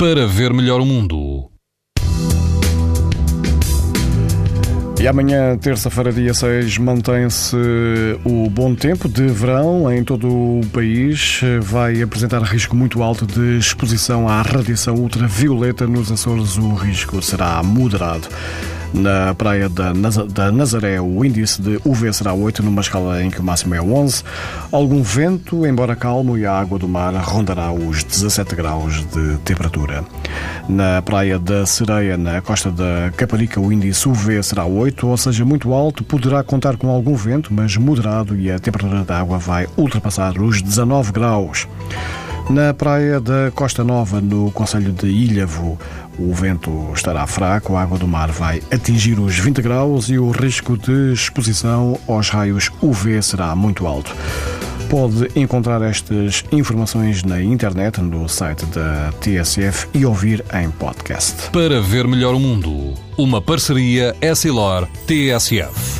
para ver melhor o mundo. E amanhã, terça-feira, dia 6, mantém-se o bom tempo de verão em todo o país. Vai apresentar risco muito alto de exposição à radiação ultravioleta nos Açores. O risco será moderado. Na praia da, Nazaré, o índice de UV será 8, numa escala em que o máximo é 11. Algum vento, embora calmo, e a água do mar rondará os 17 graus de temperatura. Na praia da Sereia, na costa da Caparica, o índice UV será 8, ou seja, muito alto, poderá contar com algum vento, mas moderado, e a temperatura da água vai ultrapassar os 19 graus. Na praia da Costa Nova, no Conselho de Ilhavo, o vento estará fraco, a água do mar vai atingir os 20 graus e o risco de exposição aos raios UV será muito alto. Pode encontrar estas informações na internet, no site da TSF e ouvir em podcast. Para ver melhor o mundo, uma parceria Essilor-TSF.